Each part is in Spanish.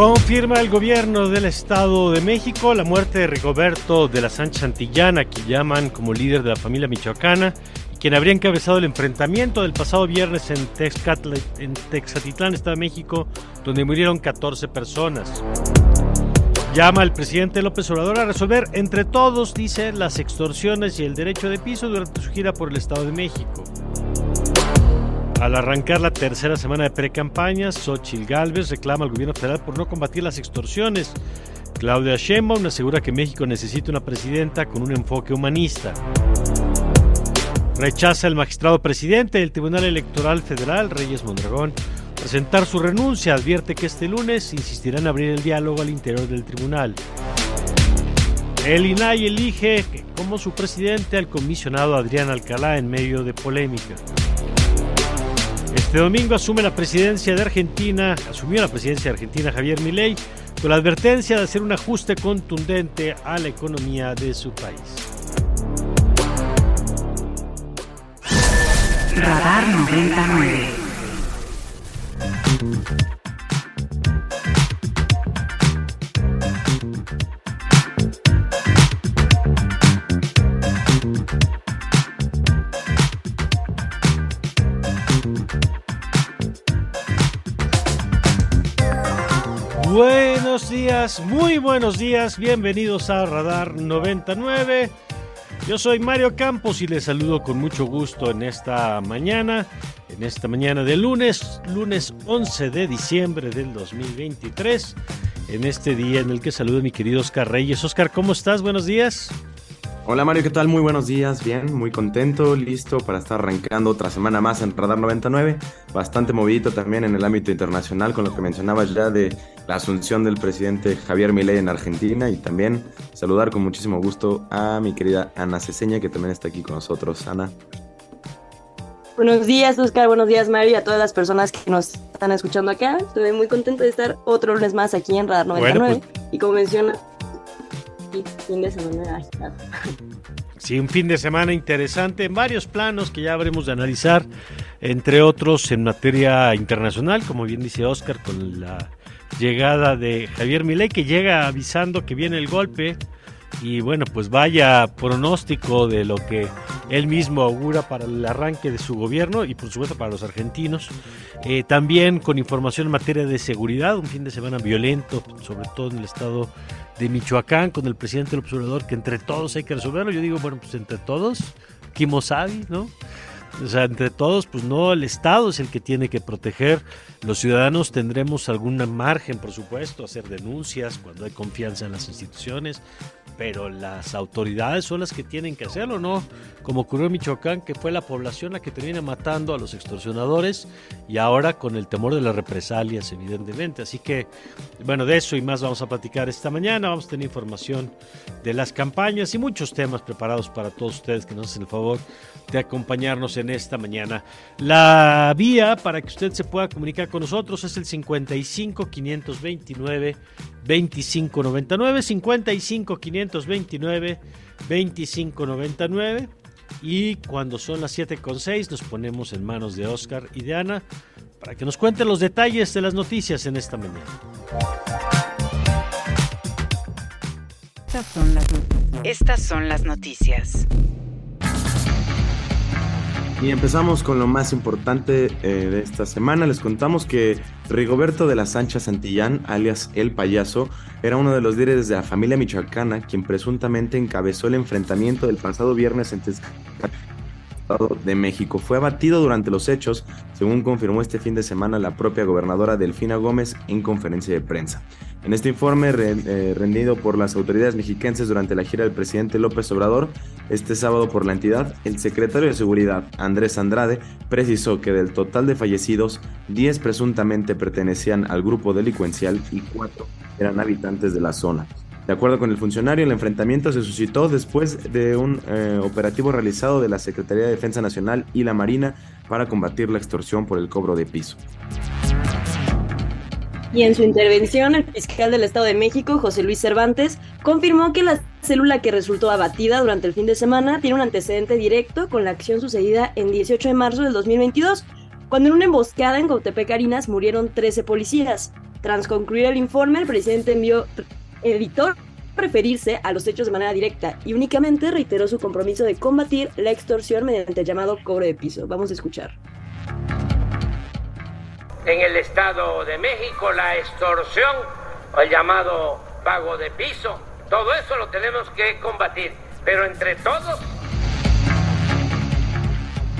Confirma el gobierno del Estado de México la muerte de Rigoberto de la Sánchez Santillana, que llaman como líder de la familia michoacana, quien habría encabezado el enfrentamiento del pasado viernes en, Texcatl en Texatitlán, Estado de México, donde murieron 14 personas. Llama al presidente López Obrador a resolver entre todos, dice, las extorsiones y el derecho de piso durante su gira por el Estado de México. Al arrancar la tercera semana de pre-campaña, Xochitl Gálvez reclama al gobierno federal por no combatir las extorsiones. Claudia Sheinbaum asegura que México necesita una presidenta con un enfoque humanista. Rechaza el magistrado presidente del Tribunal Electoral Federal, Reyes Mondragón, presentar su renuncia. Advierte que este lunes insistirá en abrir el diálogo al interior del tribunal. El INAI elige como su presidente al comisionado Adrián Alcalá en medio de polémica. Este domingo asume la presidencia de Argentina, asumió la presidencia de Argentina Javier Milei con la advertencia de hacer un ajuste contundente a la economía de su país. Radar 99. Buenos días, muy buenos días, bienvenidos a Radar 99. Yo soy Mario Campos y les saludo con mucho gusto en esta mañana, en esta mañana de lunes, lunes 11 de diciembre del 2023, en este día en el que saludo a mi querido Oscar Reyes. Oscar, ¿cómo estás? Buenos días. Hola Mario, ¿qué tal? Muy buenos días, bien, muy contento, listo para estar arrancando otra semana más en Radar 99, bastante movidito también en el ámbito internacional con lo que mencionabas ya de la asunción del presidente Javier Milei en Argentina y también saludar con muchísimo gusto a mi querida Ana Ceseña que también está aquí con nosotros. Ana. Buenos días, Oscar. Buenos días, Mario, y a todas las personas que nos están escuchando acá. Estoy muy contento de estar otro lunes más aquí en Radar 99. Bueno, Y como menciona, fin de semana agitado. Sí, un fin de semana interesante en varios planos que ya habremos de analizar, entre otros en materia internacional, como bien dice Oscar, con la llegada de Javier Milei, que llega avisando que viene el golpe. Y bueno, pues vaya pronóstico de lo que él mismo augura para el arranque de su gobierno y por supuesto para los argentinos. Eh, también con información en materia de seguridad, un fin de semana violento, sobre todo en el estado de Michoacán, con el presidente del observador, que entre todos hay que resolverlo. Yo digo, bueno, pues entre todos, Kimosabi, ¿no? O sea, entre todos, pues no, el Estado es el que tiene que proteger. Los ciudadanos tendremos algún margen, por supuesto, hacer denuncias cuando hay confianza en las instituciones, pero las autoridades son las que tienen que hacerlo, ¿no? Como ocurrió en Michoacán, que fue la población la que termina matando a los extorsionadores y ahora con el temor de las represalias, evidentemente. Así que, bueno, de eso y más vamos a platicar esta mañana. Vamos a tener información de las campañas y muchos temas preparados para todos ustedes que nos hacen el favor de acompañarnos en esta mañana. La vía para que usted se pueda comunicar con nosotros es el 55 529 2599 55 529 2599 y cuando son las 7 con 6 nos ponemos en manos de Oscar y de Ana para que nos cuenten los detalles de las noticias en esta mañana. Estas son las, Estas son las noticias. Y empezamos con lo más importante eh, de esta semana. Les contamos que Rigoberto de la Sancha Santillán, alias El Payaso, era uno de los líderes de la familia michoacana, quien presuntamente encabezó el enfrentamiento del pasado viernes en Estado de México. Fue abatido durante los hechos, según confirmó este fin de semana la propia gobernadora Delfina Gómez en conferencia de prensa. En este informe eh, rendido por las autoridades mexiquenses durante la gira del presidente López Obrador, este sábado por la entidad, el secretario de Seguridad, Andrés Andrade, precisó que del total de fallecidos, 10 presuntamente pertenecían al grupo delincuencial y 4 eran habitantes de la zona. De acuerdo con el funcionario, el enfrentamiento se suscitó después de un eh, operativo realizado de la Secretaría de Defensa Nacional y la Marina para combatir la extorsión por el cobro de piso. Y en su intervención, el fiscal del Estado de México, José Luis Cervantes, confirmó que la célula que resultó abatida durante el fin de semana tiene un antecedente directo con la acción sucedida en 18 de marzo del 2022, cuando en una emboscada en Cautepec murieron 13 policías. Tras concluir el informe, el presidente envió editor referirse a los hechos de manera directa y únicamente reiteró su compromiso de combatir la extorsión mediante el llamado cobro de piso. Vamos a escuchar en el Estado de México, la extorsión o el llamado pago de piso. Todo eso lo tenemos que combatir, pero entre todos.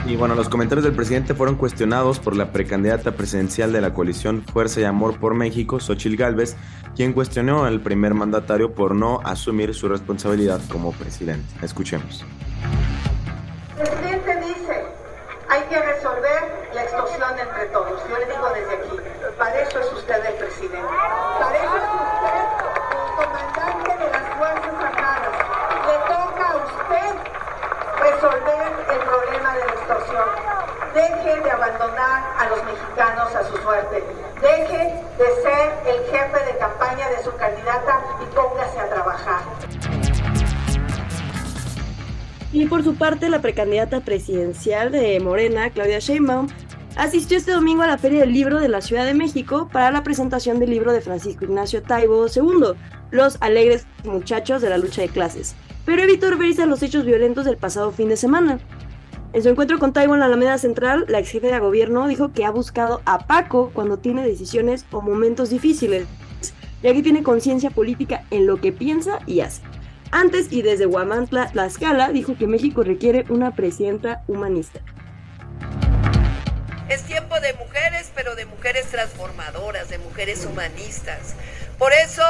Y bueno, los comentarios del presidente fueron cuestionados por la precandidata presidencial de la coalición Fuerza y Amor por México, Xochil Gálvez, quien cuestionó al primer mandatario por no asumir su responsabilidad como presidente. Escuchemos. El presidente dice, hay que resolver la extorsión entre todos. Yo le digo desde aquí, para eso es usted el presidente. Para eso es usted el comandante de las Fuerzas Armadas. Le toca a usted resolver el problema de la extorsión. Deje de abandonar a los mexicanos a su suerte. Deje de ser el jefe de campaña de su candidata y póngase a trabajar. Y por su parte, la precandidata presidencial de Morena, Claudia Sheinbaum, asistió este domingo a la Feria del Libro de la Ciudad de México para la presentación del libro de Francisco Ignacio Taibo II, Los alegres muchachos de la lucha de clases, pero evitó referirse los hechos violentos del pasado fin de semana. En su encuentro con Taibo en la Alameda Central, la ex jefe de gobierno dijo que ha buscado a Paco cuando tiene decisiones o momentos difíciles, ya que tiene conciencia política en lo que piensa y hace. Antes y desde Huamantla, Tlaxcala, dijo que México requiere una presidenta humanista. Es tiempo de mujeres, pero de mujeres transformadoras, de mujeres humanistas. Por eso,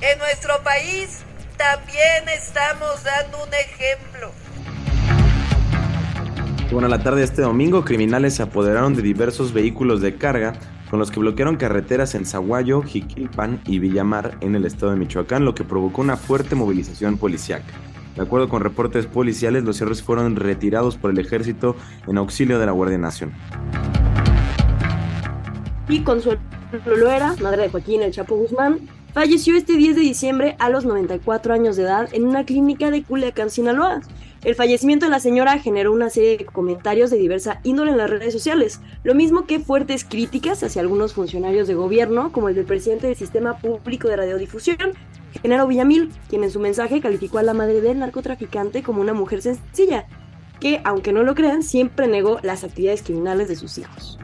en nuestro país también estamos dando un ejemplo. Bueno, a la tarde de este domingo, criminales se apoderaron de diversos vehículos de carga con los que bloquearon carreteras en Zaguayo, Jiquilpan y Villamar en el estado de Michoacán, lo que provocó una fuerte movilización policiaca. De acuerdo con reportes policiales, los cierres fueron retirados por el ejército en auxilio de la Guardia Nacional. Y Consuelo Loera, madre de Joaquín El Chapo Guzmán, falleció este 10 de diciembre a los 94 años de edad en una clínica de Culiacán, Sinaloa. El fallecimiento de la señora generó una serie de comentarios de diversa índole en las redes sociales, lo mismo que fuertes críticas hacia algunos funcionarios de gobierno, como el del presidente del Sistema Público de Radiodifusión, Genaro Villamil, quien en su mensaje calificó a la madre del narcotraficante como una mujer sencilla, que, aunque no lo crean, siempre negó las actividades criminales de sus hijos.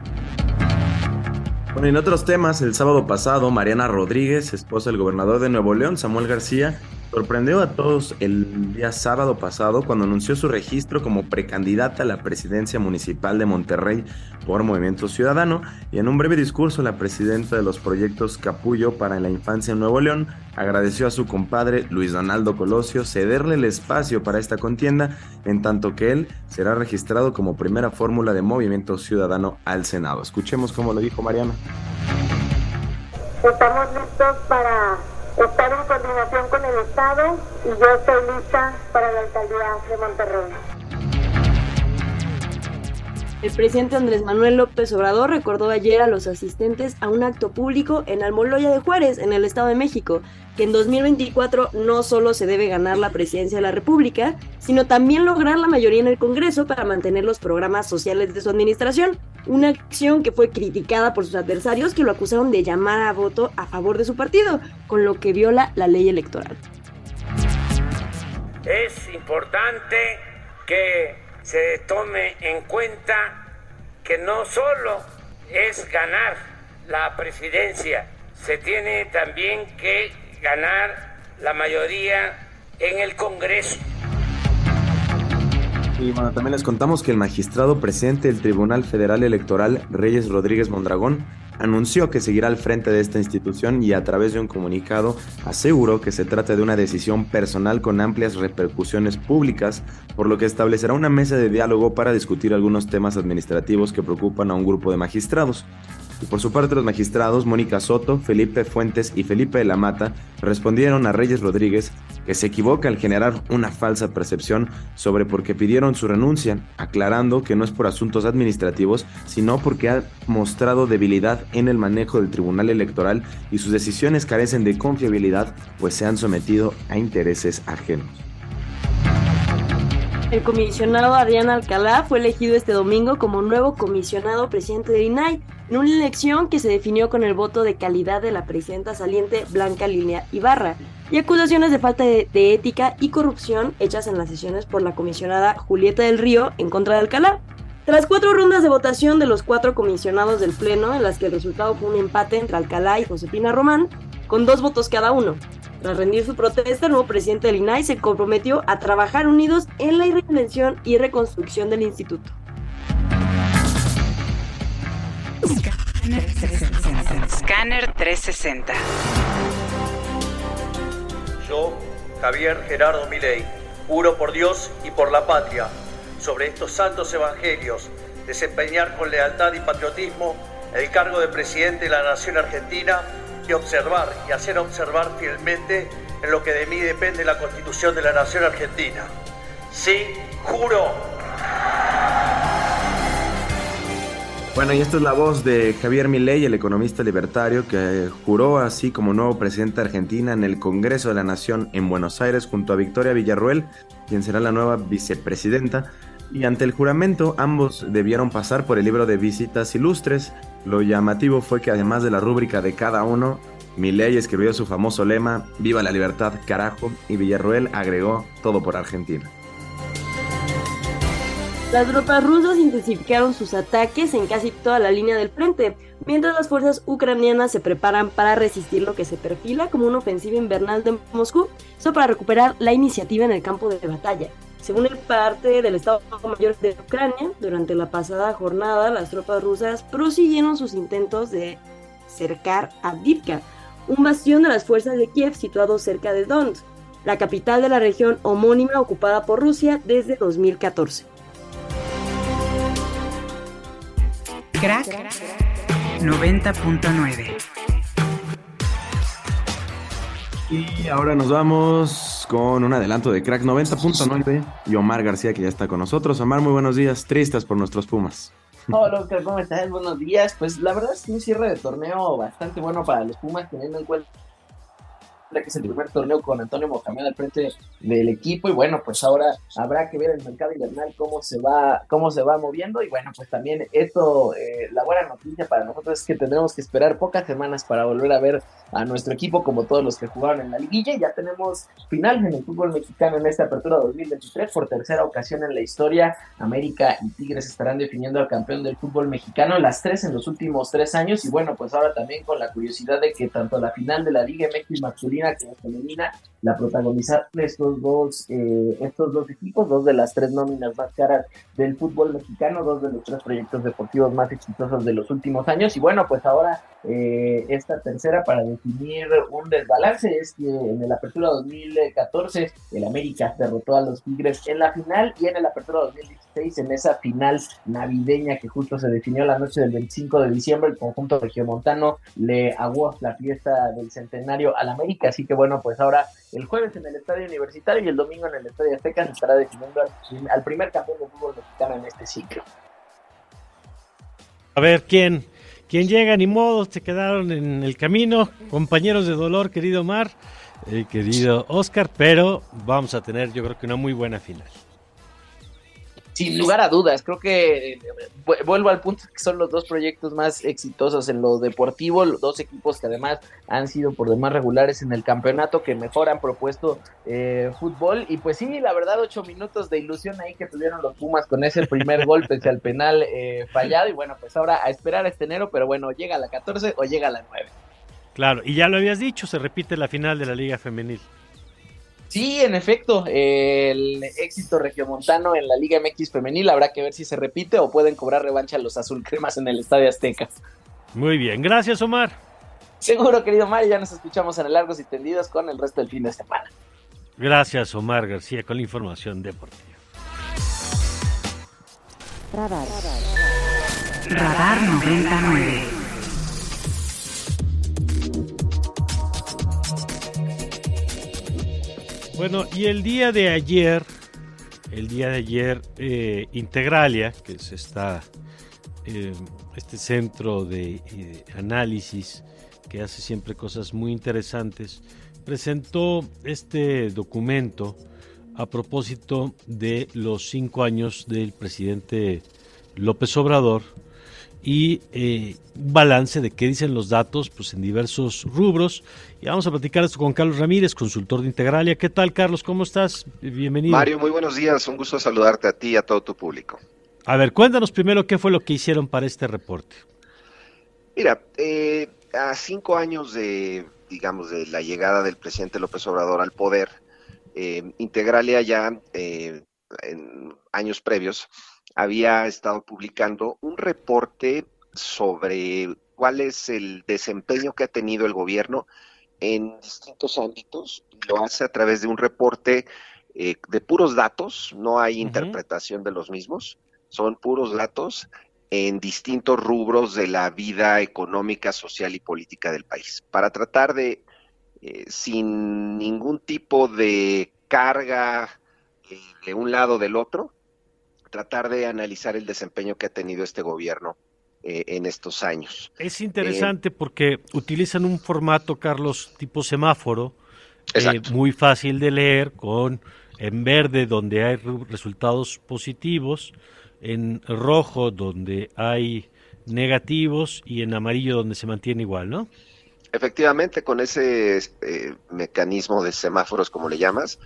Bueno, en otros temas, el sábado pasado, Mariana Rodríguez, esposa del gobernador de Nuevo León, Samuel García, Sorprendió a todos el día sábado pasado cuando anunció su registro como precandidata a la presidencia municipal de Monterrey por Movimiento Ciudadano y en un breve discurso la presidenta de los proyectos Capullo para la Infancia en Nuevo León agradeció a su compadre Luis Donaldo Colosio cederle el espacio para esta contienda en tanto que él será registrado como primera fórmula de Movimiento Ciudadano al Senado. Escuchemos cómo lo dijo Mariana. Estamos listos para estar en coordinación con el Estado y yo estoy lista para la alcaldía de Monterrey. El presidente Andrés Manuel López Obrador recordó ayer a los asistentes a un acto público en Almoloya de Juárez, en el Estado de México, que en 2024 no solo se debe ganar la presidencia de la República, sino también lograr la mayoría en el Congreso para mantener los programas sociales de su administración, una acción que fue criticada por sus adversarios que lo acusaron de llamar a voto a favor de su partido, con lo que viola la ley electoral. Es importante que se tome en cuenta que no solo es ganar la presidencia, se tiene también que ganar la mayoría en el Congreso. Y bueno, también les contamos que el magistrado presidente del Tribunal Federal Electoral, Reyes Rodríguez Mondragón, anunció que seguirá al frente de esta institución y a través de un comunicado aseguró que se trata de una decisión personal con amplias repercusiones públicas, por lo que establecerá una mesa de diálogo para discutir algunos temas administrativos que preocupan a un grupo de magistrados. Y por su parte los magistrados Mónica Soto, Felipe Fuentes y Felipe de la Mata respondieron a Reyes Rodríguez que se equivoca al generar una falsa percepción sobre por qué pidieron su renuncia, aclarando que no es por asuntos administrativos, sino porque ha mostrado debilidad en el manejo del Tribunal Electoral y sus decisiones carecen de confiabilidad, pues se han sometido a intereses ajenos. El comisionado Adrián Alcalá fue elegido este domingo como nuevo comisionado presidente de INAI, en una elección que se definió con el voto de calidad de la presidenta saliente Blanca Línea Ibarra y acusaciones de falta de, de, ética y corrupción hechas en las sesiones por la comisionada Julieta del Río en contra de Alcalá. Tras cuatro rondas de votación de los cuatro comisionados del Pleno, en las que el resultado fue un empate entre Alcalá y Josefina Román, con dos votos cada uno, tras rendir su protesta, el nuevo presidente del INAI se comprometió a trabajar unidos en la reinvención y reconstrucción del instituto. Scanner 360. Yo, Javier Gerardo Milei, juro por Dios y por la patria, sobre estos santos evangelios, desempeñar con lealtad y patriotismo el cargo de presidente de la Nación Argentina y observar y hacer observar fielmente en lo que de mí depende la Constitución de la Nación Argentina. Sí, juro. Bueno, y esta es la voz de Javier Milei, el economista libertario, que juró así como nuevo presidente de Argentina en el Congreso de la Nación en Buenos Aires junto a Victoria Villarruel, quien será la nueva vicepresidenta. Y ante el juramento, ambos debieron pasar por el libro de visitas ilustres. Lo llamativo fue que además de la rúbrica de cada uno, Milei escribió su famoso lema, Viva la libertad, carajo, y Villarruel agregó, todo por Argentina. Las tropas rusas intensificaron sus ataques en casi toda la línea del frente, mientras las fuerzas ucranianas se preparan para resistir lo que se perfila como una ofensiva invernal de Moscú, eso para recuperar la iniciativa en el campo de batalla. Según el parte del Estado Mayor de Ucrania, durante la pasada jornada las tropas rusas prosiguieron sus intentos de cercar a Divka, un bastión de las fuerzas de Kiev situado cerca de Donetsk, la capital de la región homónima ocupada por Rusia desde 2014. Crack 90.9 Y ahora nos vamos con un adelanto de Crack 90.9 y Omar García que ya está con nosotros. Omar, muy buenos días, tristes por nuestros Pumas. Hola ¿cómo estás? Buenos días. Pues la verdad es un cierre de torneo bastante bueno para los Pumas, teniendo en cuenta que es el primer torneo con Antonio Mohamed al frente del equipo y bueno pues ahora habrá que ver el mercado invernal cómo se va cómo se va moviendo y bueno pues también esto eh, la buena noticia para nosotros es que tendremos que esperar pocas semanas para volver a ver a nuestro equipo como todos los que jugaron en la liguilla ya tenemos final en el fútbol mexicano en esta apertura 2023 por tercera ocasión en la historia América y Tigres estarán definiendo al campeón del fútbol mexicano las tres en los últimos tres años y bueno pues ahora también con la curiosidad de que tanto la final de la Liga MX masculina que femenina, la protagonizaron estos dos, eh, estos dos equipos, dos de las tres nóminas más caras del fútbol mexicano, dos de los tres proyectos deportivos más exitosos de los últimos años. Y bueno, pues ahora eh, esta tercera para definir un desbalance es que en el Apertura 2014 el América derrotó a los Tigres en la final y en el Apertura 2016 en esa final navideña que justo se definió la noche del 25 de diciembre, el conjunto regiomontano le aguó la fiesta del centenario al América Así que bueno, pues ahora el jueves en el Estadio Universitario y el domingo en el Estadio Azteca se estará definiendo al, primer campeón de fútbol mexicano en este ciclo. A ver, ¿quién, quién llega? Ni modo, se quedaron en el camino, compañeros de dolor, querido Mar, eh, querido Oscar, pero vamos a tener yo creo que una muy buena final. Sin lugar a dudas, creo que eh, vuelvo al punto que son los dos proyectos más exitosos en lo deportivo, los dos equipos que además han sido por demás regulares en el campeonato, que mejor han propuesto eh, fútbol. Y pues sí, la verdad, ocho minutos de ilusión ahí que tuvieron los Pumas con ese primer golpe hacia el penal eh, fallado. Y bueno, pues ahora a esperar este enero, pero bueno, llega a la 14 o llega a la 9. Claro, y ya lo habías dicho, se repite la final de la Liga Femenil. Sí, en efecto, el éxito regiomontano en la Liga MX femenil habrá que ver si se repite o pueden cobrar revancha los azul cremas en el Estadio Azteca. Muy bien, gracias Omar. Seguro, querido Omar, ya nos escuchamos en el Largos y Tendidos con el resto del fin de semana. Gracias, Omar García, con la información deportiva. Radar. Radar 99. Bueno, y el día de ayer, el día de ayer, eh, Integralia, que es esta, eh, este centro de eh, análisis que hace siempre cosas muy interesantes, presentó este documento a propósito de los cinco años del presidente López Obrador y eh, un balance de qué dicen los datos pues, en diversos rubros. Y vamos a platicar esto con Carlos Ramírez, consultor de Integralia. ¿Qué tal, Carlos? ¿Cómo estás? Bienvenido. Mario, muy buenos días. Un gusto saludarte a ti y a todo tu público. A ver, cuéntanos primero qué fue lo que hicieron para este reporte. Mira, eh, a cinco años de, digamos, de la llegada del presidente López Obrador al poder, eh, Integralia ya en años previos había estado publicando un reporte sobre cuál es el desempeño que ha tenido el gobierno en distintos ámbitos. Lo hace a través de un reporte eh, de puros datos, no hay interpretación de los mismos, son puros datos en distintos rubros de la vida económica, social y política del país, para tratar de, eh, sin ningún tipo de carga eh, de un lado o del otro, tratar de analizar el desempeño que ha tenido este gobierno eh, en estos años. Es interesante porque utilizan un formato, Carlos, tipo semáforo, eh, muy fácil de leer, con en verde donde hay resultados positivos, en rojo donde hay negativos y en amarillo donde se mantiene igual, ¿no? Efectivamente, con ese eh, mecanismo de semáforos, como le llamas,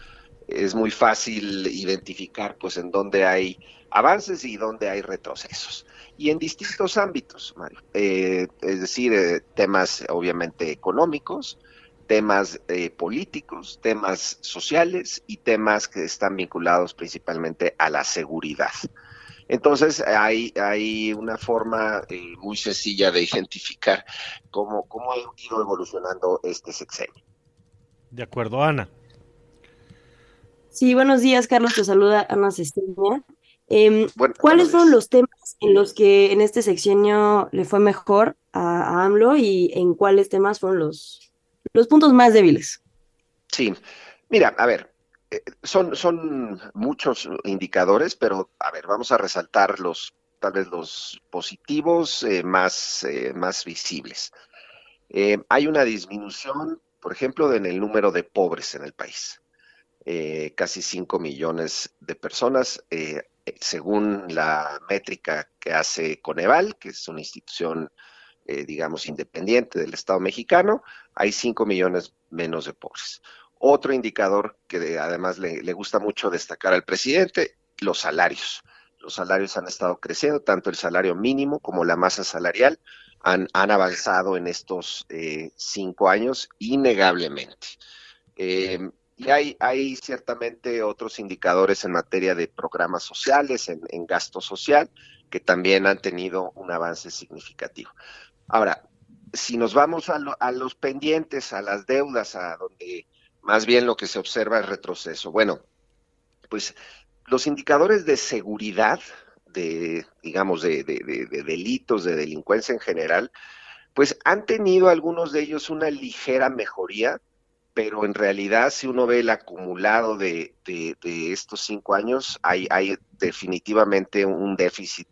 es muy fácil identificar pues en dónde hay avances y dónde hay retrocesos. Y en distintos ámbitos, Mario. Eh, es decir, eh, temas obviamente económicos, temas eh, políticos, temas sociales y temas que están vinculados principalmente a la seguridad. Entonces hay, hay una forma muy sencilla de identificar cómo, cómo ha ido evolucionando este sexenio. De acuerdo, Ana. Sí, buenos días, Carlos. Te saluda Ana Cesteña. Em, ¿Cuáles fueron los temas en los que en este sexenio le fue mejor a, AMLO y en cuáles temas fueron los, los puntos más débiles? Sí, mira, a ver, eh, son, son muchos indicadores, pero a ver, vamos a resaltar los, tal vez los positivos eh, más, eh, más visibles. hay una disminución, por ejemplo, en el número de pobres en el país. Eh, casi 5 millones de personas, eh, según la métrica que hace Coneval, que es una institución, eh, digamos, independiente del Estado mexicano, hay 5 millones menos de pobres. Otro indicador que además le, gusta mucho destacar al presidente, los salarios. Los salarios han estado creciendo, tanto el salario mínimo como la masa salarial han, han avanzado en estos cinco años innegablemente. Y hay, ciertamente otros indicadores en materia de programas sociales, en, gasto social, que también han tenido un avance significativo. Ahora, si nos vamos a, a los pendientes, a las deudas, a donde más bien lo que se observa es retroceso. Bueno, pues los indicadores de seguridad, de, digamos, de, de, delitos, de delincuencia en general, pues han tenido algunos de ellos una ligera mejoría, pero en realidad si uno ve el acumulado de, estos cinco años, hay, hay definitivamente un déficit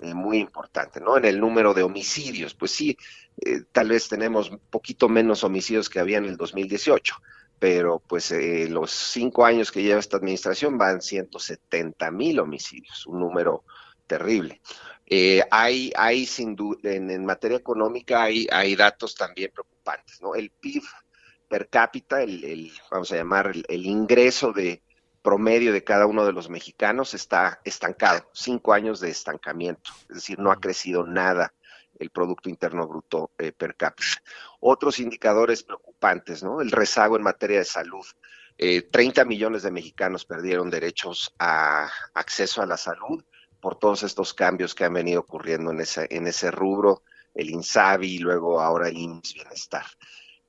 eh, muy importante, ¿no? En el número de homicidios, pues sí, eh, tal vez tenemos un poquito menos homicidios que había en el 2018, pero pues eh, los cinco años que lleva esta administración van 170 mil homicidios, un número terrible. Hay, hay sin duda, en, materia económica hay, hay datos también preocupantes, ¿no? El PIB per cápita, el, vamos a llamar el, ingreso de promedio de cada uno de los mexicanos está estancado, cinco años de estancamiento, es decir, no ha crecido nada el Producto Interno Bruto eh, per cápita. Otros indicadores preocupantes, ¿no? El rezago en materia de salud. 30 eh, millones de mexicanos perdieron derechos a acceso a la salud por todos estos cambios que han venido ocurriendo en ese, en ese rubro, el INSABI y luego ahora el IMSS Bienestar.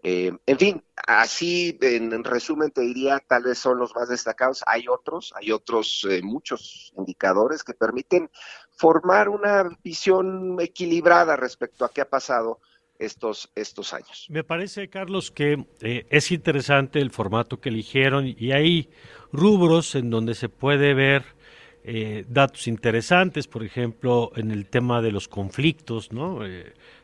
Eh, en fin, así en, resumen te diría, tal vez son los más destacados. Hay otros, hay otros eh, muchos indicadores que permiten formar una visión equilibrada respecto a qué ha pasado estos, estos años. Me parece, Carlos, que eh, es interesante el formato que eligieron y hay rubros en donde se puede ver datos interesantes, por ejemplo, en el tema de los conflictos, ¿no?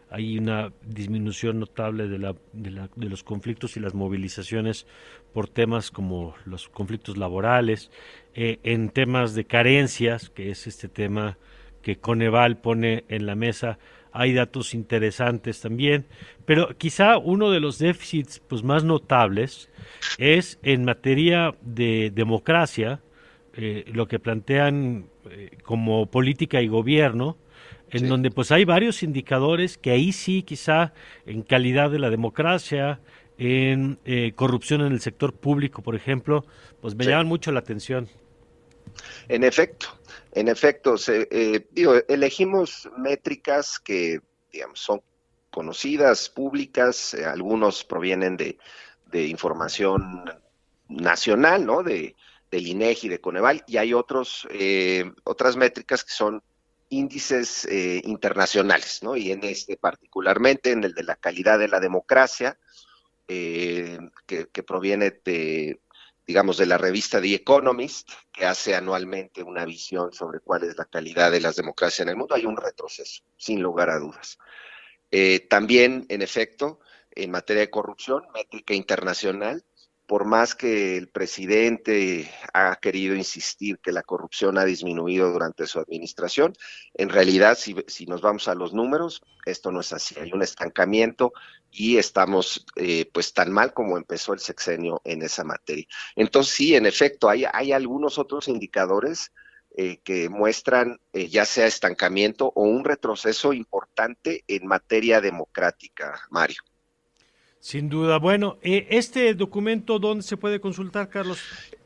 Hay una disminución notable de, la, de, los conflictos y las movilizaciones por temas como los conflictos laborales, eh, en temas de carencias, que es este tema que Coneval pone en la mesa, hay datos interesantes también, pero quizá uno de los déficits pues, más notables es en materia de democracia, eh, lo que plantean eh, como política y gobierno, en donde pues hay varios indicadores que ahí sí quizá en calidad de la democracia, en eh, corrupción en el sector público, por ejemplo, pues me llaman mucho la atención. En efecto, en efecto, eh, elegimos métricas que digamos, son conocidas, públicas, eh, algunos provienen de, de, información nacional, ¿no? De, del INEGI, de Coneval, y hay otros, otras métricas que son índices eh, internacionales, ¿no? Y en este particularmente, en el de la calidad de la democracia, eh, que, proviene de, digamos, de la revista The Economist, que hace anualmente una visión sobre cuál es la calidad de las democracias en el mundo, hay un retroceso, sin lugar a dudas. Eh, también, en efecto, en materia de corrupción, métrica internacional, por más que el presidente ha querido insistir que la corrupción ha disminuido durante su administración, en realidad, si, nos vamos a los números, esto no es así. Hay un estancamiento y estamos eh, pues tan mal como empezó el sexenio en esa materia. Entonces, sí, en efecto, hay, hay algunos otros indicadores eh, que muestran eh, ya sea estancamiento o un retroceso importante en materia democrática, Mario. Sin duda. Bueno, eh, ¿este documento dónde se puede consultar, Carlos?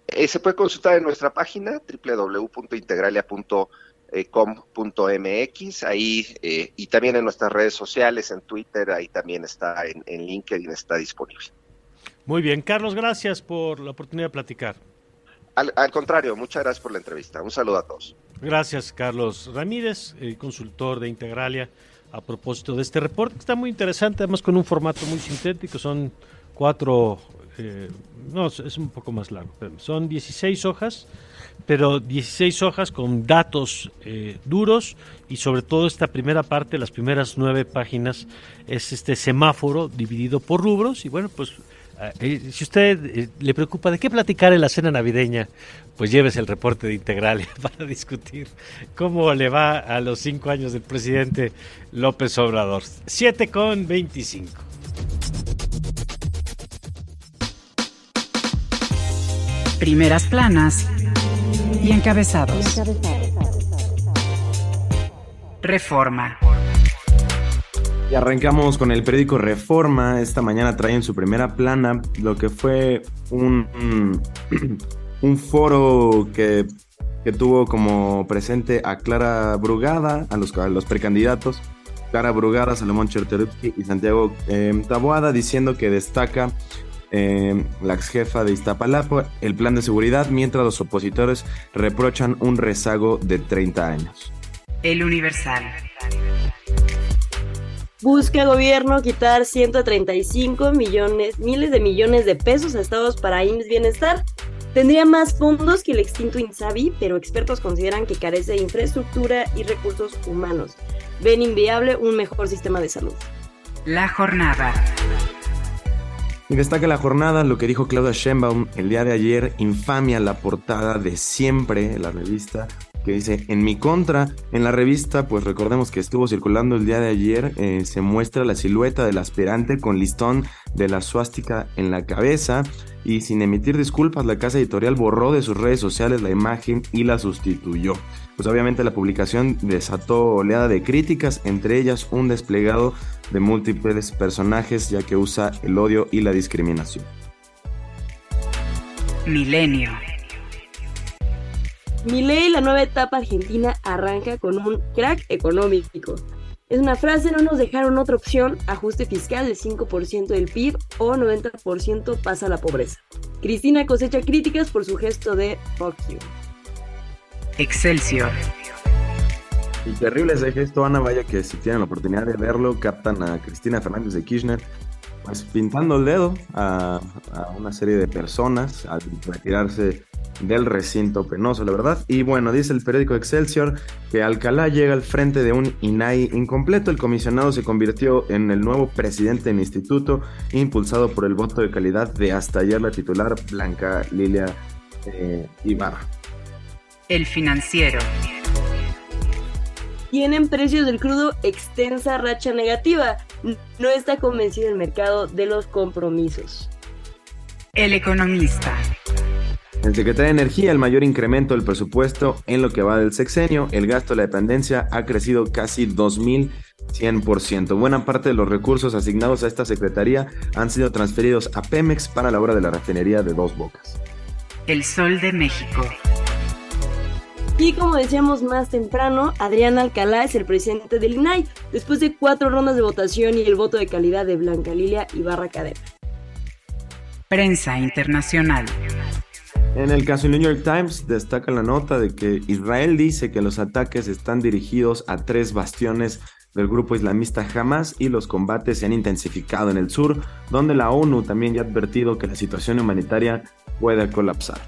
Eh, se puede consultar en nuestra página www.integralia.com.mx, ahí eh, y también en nuestras redes sociales, en Twitter, ahí también está, en, en LinkedIn está disponible. Muy bien, Carlos, gracias por la oportunidad de platicar. Al, al, contrario, muchas gracias por la entrevista. Un saludo a todos. Gracias, Carlos Ramírez, el consultor de Integralia a propósito de este reporte, está muy interesante, además con un formato muy sintético, son cuatro, eh, no, es un poco más largo, son 16 hojas, pero 16 hojas con datos eh, duros y sobre todo esta primera parte, las primeras nueve páginas, es este semáforo dividido por rubros y bueno, pues eh, si usted eh, le preocupa de qué platicar en la cena navideña, pues llévese el reporte de Integral para discutir cómo le va a los cinco años del presidente López Obrador. 7 con 25. Primeras planas y encabezados. Reforma. Y arrancamos con el periódico Reforma. Esta mañana trae en su primera plana lo que fue un, un foro que, tuvo como presente a Clara Brugada, a los, los precandidatos. Clara Brugada, Salomón Cherterupsky y Santiago eh, Taboada, diciendo que destaca eh, la ex jefa de Iztapalapa el plan de seguridad, mientras los opositores reprochan un rezago de 30 años. El Universal. Busca gobierno quitar 135 millones, miles de millones de pesos a estados para IMSS Bienestar. Tendría más fondos que el extinto INSABI, pero expertos consideran que carece de infraestructura y recursos humanos. Ven inviable un mejor sistema de salud. La jornada. Y destaca la jornada lo que dijo Claudia Sheinbaum el día de ayer, infamia la portada de siempre, la revista, que dice en mi contra. En la revista, pues recordemos que estuvo circulando el día de ayer, eh, se muestra la silueta del aspirante con listón de la suástica en la cabeza y sin emitir disculpas la casa editorial borró de sus redes sociales la imagen y la sustituyó. Pues obviamente la publicación desató oleada de críticas, entre ellas un desplegado de múltiples personajes ya que usa el odio y la discriminación. Milenio. Milei, la nueva etapa argentina, arranca con un crack económico. Es una frase, no nos dejaron otra opción, ajuste fiscal del 5% del PIB o 90% pasa a la pobreza. Cristina cosecha críticas por su gesto de fuck you. Excelsior. Y terrible ese gesto, Ana, vaya que si tienen la oportunidad de verlo, captan a Cristina Fernández de Kirchner pues pintando el dedo a, a una serie de personas al retirarse del recinto penoso, la verdad. Y bueno, dice el periódico Excelsior que Alcalá llega al frente de un INAI incompleto. El comisionado se convirtió en el nuevo presidente del instituto, impulsado por el voto de calidad de hasta ayer la titular Blanca Lilia eh, Ibarra. El financiero. Tienen precios del crudo extensa racha negativa. No está convencido el mercado de los compromisos. El economista. El secretario de Energía, el mayor incremento del presupuesto en lo que va del sexenio, el gasto de la dependencia ha crecido casi 2.100%. Buena parte de los recursos asignados a esta secretaría han sido transferidos a Pemex para la obra de la refinería de Dos Bocas. El Sol de México. Y como decíamos más temprano, Adrián Alcalá es el presidente del INAI, después de cuatro rondas de votación y el voto de calidad de Blanca Lilia Ibarra Cadena. Prensa Internacional. En el caso del New York Times destaca la nota de que Israel dice que los ataques están dirigidos a tres bastiones del grupo islamista Hamas y los combates se han intensificado en el sur, donde la ONU también ya ha advertido que la situación humanitaria puede colapsar.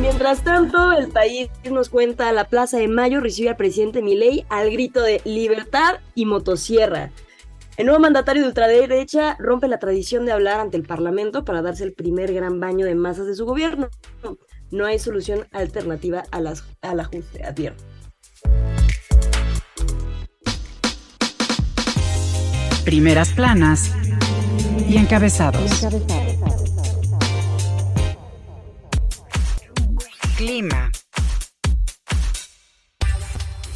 Mientras tanto, el país nos cuenta, la Plaza de Mayo recibe al presidente Milei al grito de libertad y motosierra. El nuevo mandatario de ultraderecha rompe la tradición de hablar ante el Parlamento para darse el primer gran baño de masas de su gobierno. No hay solución alternativa a al ajuste, advierte. Primeras planas y encabezados. Clima.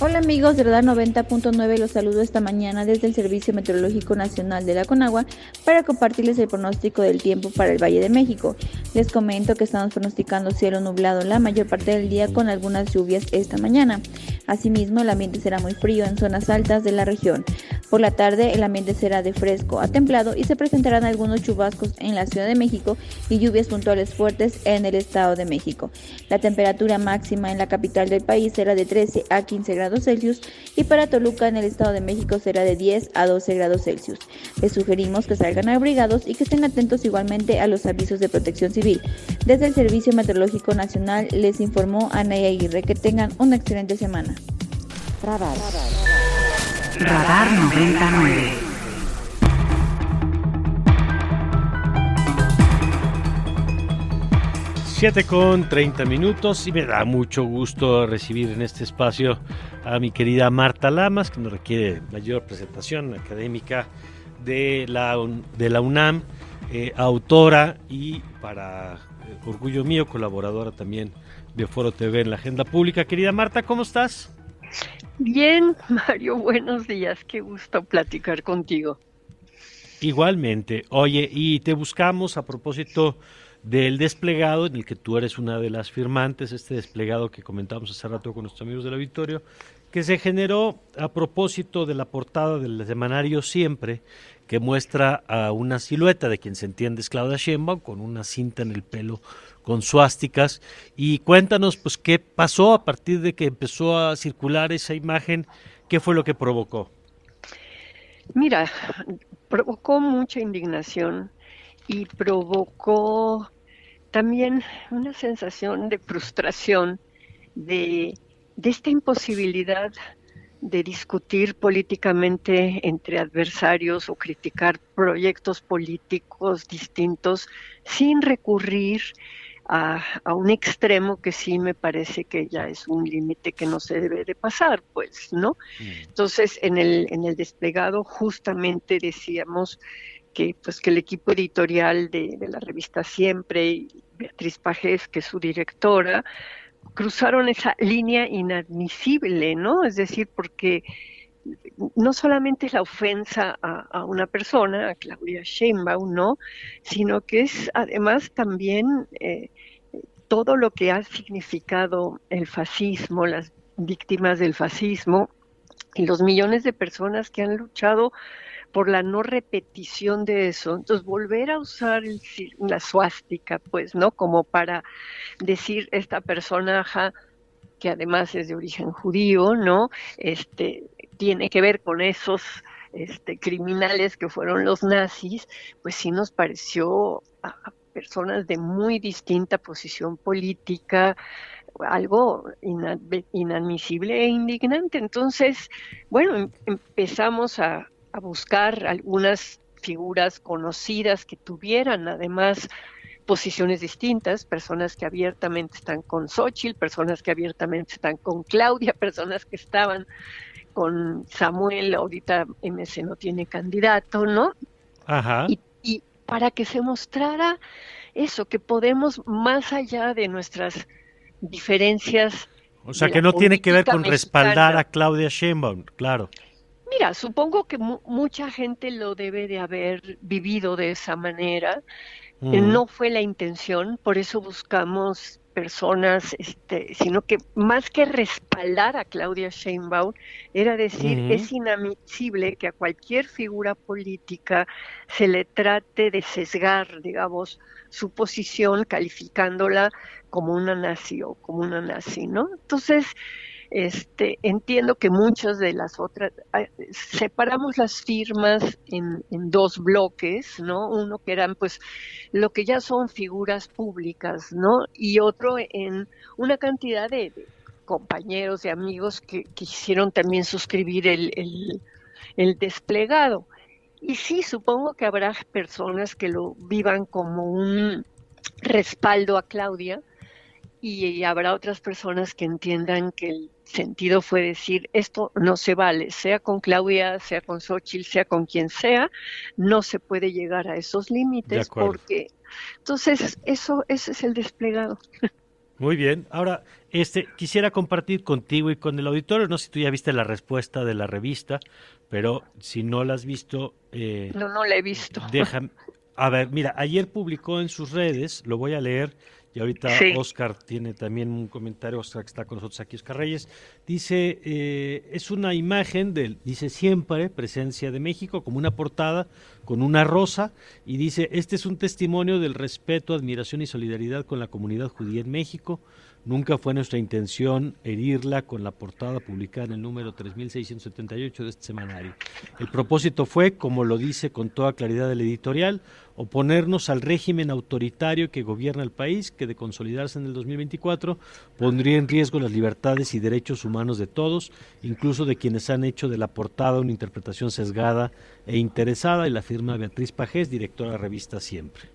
Hola amigos de Radar 90.9, los saludo esta mañana desde el Servicio Meteorológico Nacional de la Conagua para compartirles el pronóstico del tiempo para el Valle de México. Les comento que estamos pronosticando cielo nublado la mayor parte del día con algunas lluvias esta mañana. Asimismo, el ambiente será muy frío en zonas altas de la región. Por la tarde, el ambiente será de fresco a templado y se presentarán algunos chubascos en la Ciudad de México y lluvias puntuales fuertes en el Estado de México. La temperatura máxima en la capital del país será de 13 a 15 grados Celsius y para Toluca en el Estado de México será de 10 a 12 grados Celsius. Les sugerimos que salgan abrigados y que estén atentos igualmente a los avisos de protección civil. Desde el Servicio Meteorológico Nacional les informó Ana Aguirre que tengan una excelente semana. Radar. Radar 99. 7 con 30 minutos y me da mucho gusto recibir en este espacio a mi querida Marta Lamas, que nos requiere mayor presentación académica de la, de la UNAM, eh, autora y para eh, orgullo mío colaboradora también de Foro TV en la agenda pública. Querida Marta, ¿cómo estás? Bien, Mario, buenos días, qué gusto platicar contigo. Igualmente, oye, y te buscamos a propósito del desplegado en el que tú eres una de las firmantes, este desplegado que comentamos hace rato con nuestros amigos del auditorio, que se generó a propósito de la portada del semanario Siempre, que muestra a una silueta de quien se entiende es Claudia Sheinbaum con una cinta en el pelo con suásticas y cuéntanos pues qué pasó a partir de que empezó a circular esa imagen, qué fue lo que provocó. Mira, provocó mucha indignación y provocó también una sensación de frustración, de, esta imposibilidad de discutir políticamente entre adversarios o criticar proyectos políticos distintos sin recurrir a, un extremo que sí me parece que ya es un límite que no se debe de pasar, pues, ¿no? Mm. Entonces, en el, en el desplegado justamente decíamos que, pues, que el equipo editorial de, la revista Siempre, Beatriz Pajés, que es su directora, cruzaron esa línea inadmisible, ¿no? Es decir, porque no solamente es la ofensa a, una persona, a Claudia Sheinbaum, ¿no? Sino que es además también eh, todo lo que ha significado el fascismo, las víctimas del fascismo y los millones de personas que han luchado por la no repetición de eso. Entonces, volver a usar la suástica, pues, ¿no? Como para decir esta persona, que además es de origen judío, ¿no? Este, tiene que ver con esos este, criminales que fueron los nazis, pues sí nos pareció a, personas de muy distinta posición política, algo inadmisible e indignante. Entonces, bueno, em, empezamos a, a buscar algunas figuras conocidas que tuvieran además posiciones distintas, personas que abiertamente están con Xochitl, personas que abiertamente están con Claudia, personas que estaban con Samuel, ahorita MS no tiene candidato, ¿no? Ajá. Y, y para que se mostrara eso, que podemos más allá de nuestras diferencias. O sea, que no tiene que ver con respaldar a Claudia Sheinbaum, claro. Mira, supongo que mucha gente lo debe de haber vivido de esa manera. Eh, no fue la intención, por eso buscamos personas, este, sino que más que respaldar a Claudia Sheinbaum, era decir, es inadmisible que a cualquier figura política se le trate de sesgar, digamos, su posición calificándola como una nazi o como una nazi, ¿no? Entonces, este, entiendo que muchas de las otras, separamos las firmas en, dos bloques, ¿no? Uno que eran pues lo que ya son figuras públicas, ¿no? Y otro en una cantidad de, compañeros, de amigos que quisieron también suscribir el, el desplegado. Y sí, supongo que habrá personas que lo vivan como un respaldo a Claudia, y habrá otras personas que entiendan que el sentido fue decir esto no se vale, sea con Claudia, sea con Xochitl, sea con quien sea, no se puede llegar a esos límites porque entonces eso ese es el desplegado. Muy bien. Ahora, este quisiera compartir contigo y con el auditorio, no sé si tú ya viste la respuesta de la revista, pero si no la has visto, eh, no, no la he visto. Déjame. A ver, mira, ayer publicó en sus redes, lo voy a leer y ahorita Oscar tiene también un comentario, Oscar que está con nosotros aquí, Oscar Reyes. Dice, eh, es una imagen del, dice siempre, presencia de México, como una portada con una rosa, y dice, este es un testimonio del respeto, admiración y solidaridad con la comunidad judía en México Nunca fue nuestra intención herirla con la portada publicada en el número 3678 de este semanario. El propósito fue, como lo dice con toda claridad el editorial, oponernos al régimen autoritario que gobierna el país, que de consolidarse en el 2024 pondría en riesgo las libertades y derechos humanos de todos, incluso de quienes han hecho de la portada una interpretación sesgada e interesada, y la firma Beatriz Pajés, directora de la revista Siempre.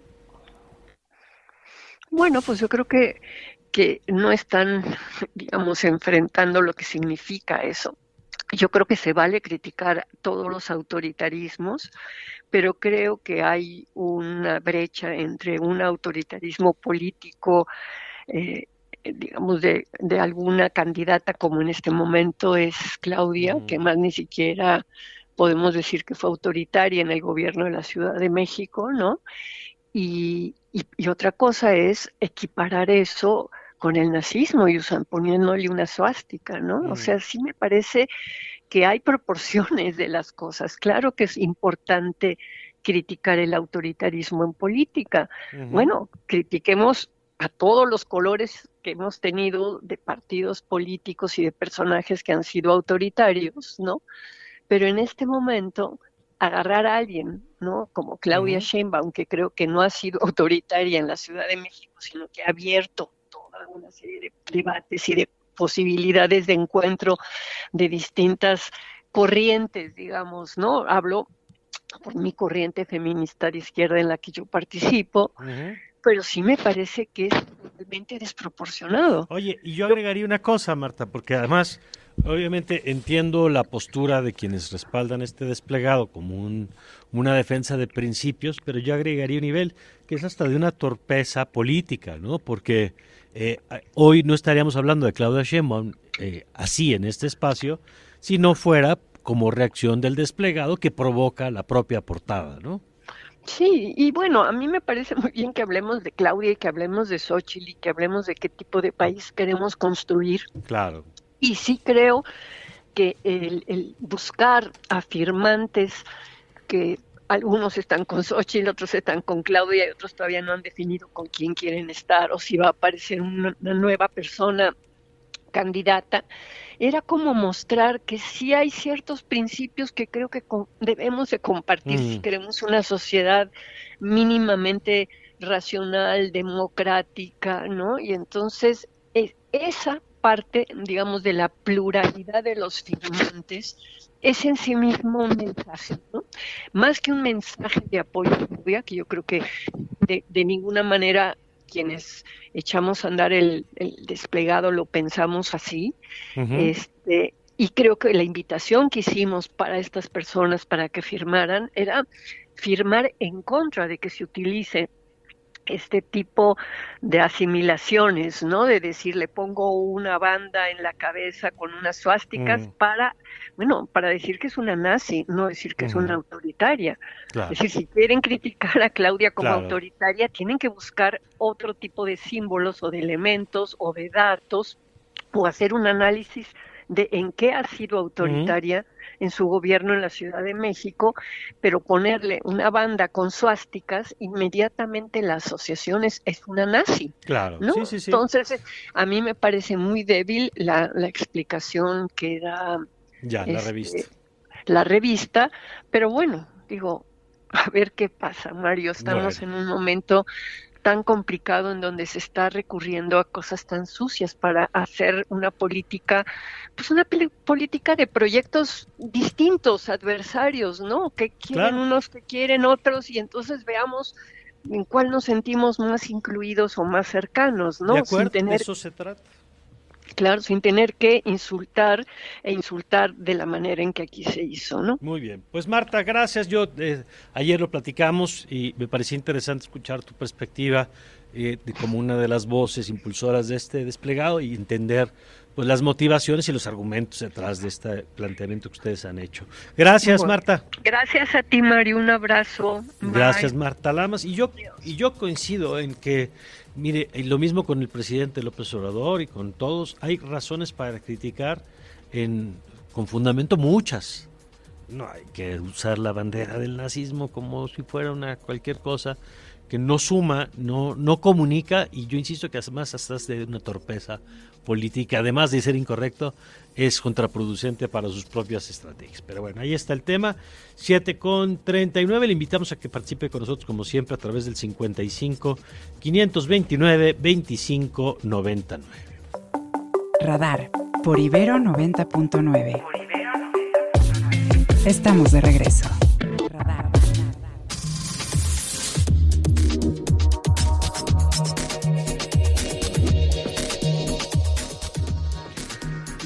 Bueno, pues yo creo que que no están, digamos, enfrentando lo que significa eso. Yo creo que se vale criticar todos los autoritarismos, pero creo que hay una brecha entre un autoritarismo político, eh, digamos, de, alguna candidata como en este momento es Claudia, que más ni siquiera podemos decir que fue autoritaria en el gobierno de la Ciudad de México, ¿no? Y, y otra cosa es equiparar eso con el nazismo y usan poniéndole una suástica, ¿no? O mm. sea, sí me parece que hay proporciones de las cosas. Claro que es importante criticar el autoritarismo en política. Bueno, critiquemos a todos los colores que hemos tenido de partidos políticos y de personajes que han sido autoritarios, ¿no? Pero en este momento agarrar a alguien, ¿no? Como Claudia Sheinbaum, que creo que no ha sido autoritaria en la Ciudad de México, sino que ha abierto una serie de debates y de posibilidades de encuentro de distintas corrientes, digamos, ¿no? Hablo por mi corriente feminista de izquierda en la que yo participo, pero sí me parece que es totalmente desproporcionado. Oye, y yo agregaría una cosa, Marta, porque además, obviamente entiendo la postura de quienes respaldan este desplegado como un, una defensa de principios, pero yo agregaría un nivel que es hasta de una torpeza política, ¿no? Porque eh, hoy no estaríamos hablando de Claudia Sheinbaum eh, así en este espacio, si no fuera como reacción del desplegado que provoca la propia portada, ¿no? Sí, y bueno, a mí me parece muy bien que hablemos de Claudia y que hablemos de Xochitl y que hablemos de qué tipo de país queremos construir. Claro. Y sí creo que el, buscar afirmantes que algunos están con Xochitl, otros están con Claudia y otros todavía no han definido con quién quieren estar o si va a aparecer una nueva persona candidata, era como mostrar que sí hay ciertos principios que creo que debemos de compartir si mm. queremos una sociedad mínimamente racional, democrática, ¿no? Y entonces esa parte, digamos, de la pluralidad de los firmantes es en sí mismo un mensaje, ¿no? Más que un mensaje de apoyo, que yo creo que de, de ninguna manera quienes echamos a andar el, desplegado lo pensamos así. este, y creo que la invitación que hicimos para estas personas para que firmaran era firmar en contra de que se utilice este tipo de asimilaciones, ¿no? De decir, le pongo una banda en la cabeza con unas suásticas mm. para, bueno, para decir que es una nazi, no decir que es una autoritaria. Es decir, si quieren criticar a Claudia como autoritaria, tienen que buscar otro tipo de símbolos o de elementos o de datos o hacer un análisis de en qué ha sido autoritaria en su gobierno en la Ciudad de México, pero ponerle una banda con suásticas, inmediatamente la asociación es, una nazi. Claro, Entonces, a mí me parece muy débil la, explicación que da ya, la este, revista. La revista, pero bueno, digo, a ver qué pasa, Mario. Estamos en un momento tan complicado en donde se está recurriendo a cosas tan sucias para hacer una política, pues una política de proyectos distintos, adversarios, ¿no? Que quieren unos, que quieren otros, y entonces veamos en cuál nos sentimos más incluidos o más cercanos, ¿no? De acuerdo, Sin tener... eso se trata. Claro, sin tener que insultar e insultar de la manera en que aquí se hizo, ¿no? Muy bien. Pues Marta, gracias. Yo eh, ayer lo platicamos y me pareció interesante escuchar tu perspectiva eh, de, como una de las voces impulsoras de este desplegado y entender pues las motivaciones y los argumentos detrás de este planteamiento que ustedes han hecho. Gracias, Marta. Gracias a ti, Mario. Un abrazo. Gracias, Marta Lamas. Y yo, y yo coincido en que Mire, lo mismo con el presidente López Obrador y con todos, hay razones para criticar en, con fundamento muchas. No hay que usar la bandera del nazismo como si fuera una cualquier cosa que no suma, no, no comunica y yo insisto que además hasta es de una torpeza política, además de ser incorrecto, es contraproducente para sus propias estrategias. Pero bueno, ahí está el tema. 7 con 39, le invitamos a que participe con nosotros como siempre a través del 55 529 25 99. Radar por Ibero 90.9. Estamos de regreso.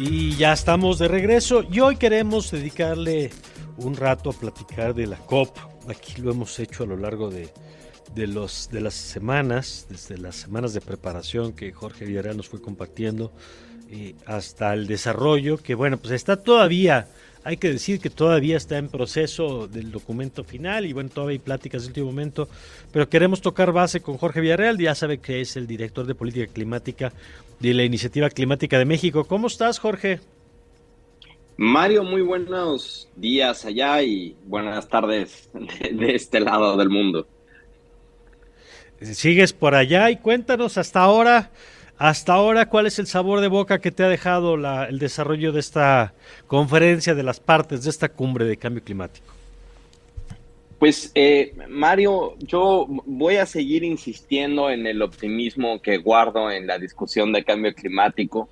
Y ya estamos de regreso y hoy queremos dedicarle un rato a platicar de la COP. Aquí lo hemos hecho a lo largo de, los, de las semanas, desde las semanas de preparación que Jorge Villarreal nos fue compartiendo, hasta el desarrollo, que bueno, pues está todavía hay que decir que todavía está en proceso del documento final y bueno, todavía hay pláticas de último momento, pero queremos tocar base con Jorge Villarreal, ya sabe que es el director de política climática de la Iniciativa Climática de México. ¿Cómo estás, Jorge? Mario, muy buenos días allá y buenas tardes de, este lado del mundo. Sigues por allá y cuéntanos hasta ahora hasta ahora, ¿cuál es el sabor de boca que te ha dejado el desarrollo de esta conferencia de las partes de esta cumbre de cambio climático? Pues eh, Mario, yo voy a seguir insistiendo en el optimismo que guardo en la discusión de cambio climático.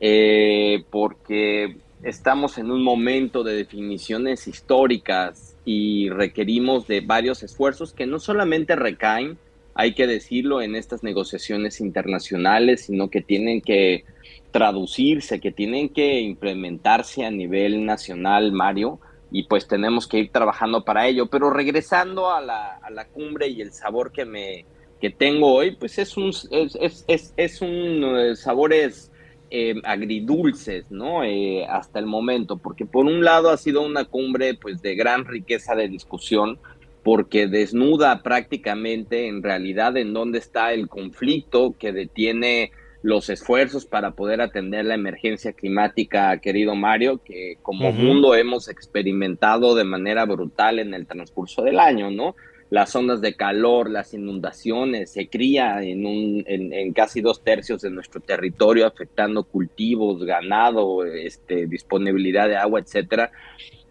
eh, porque estamos en un momento de definiciones históricas y requerimos de varios esfuerzos que no solamente recaen, hay que decirlo, en estas negociaciones internacionales, sino que tienen que traducirse, que tienen que implementarse a nivel nacional, Mario, y pues tenemos que ir trabajando para ello. Pero regresando a la, a la cumbre y el sabor que me que tengo hoy, pues es un es, es, es, un eh, sabores eh, agridulces, ¿no? Eh, hasta el momento, porque por un lado ha sido una cumbre pues de gran riqueza de discusión, porque desnuda prácticamente en realidad en dónde está el conflicto que detiene los esfuerzos para poder atender la emergencia climática, querido Mario, que como mundo hemos experimentado de manera brutal en el transcurso del año, ¿no? las ondas de calor, las inundaciones, se cría en, un, en, casi dos tercios de nuestro territorio, afectando cultivos, ganado, este, disponibilidad de agua, etcétera.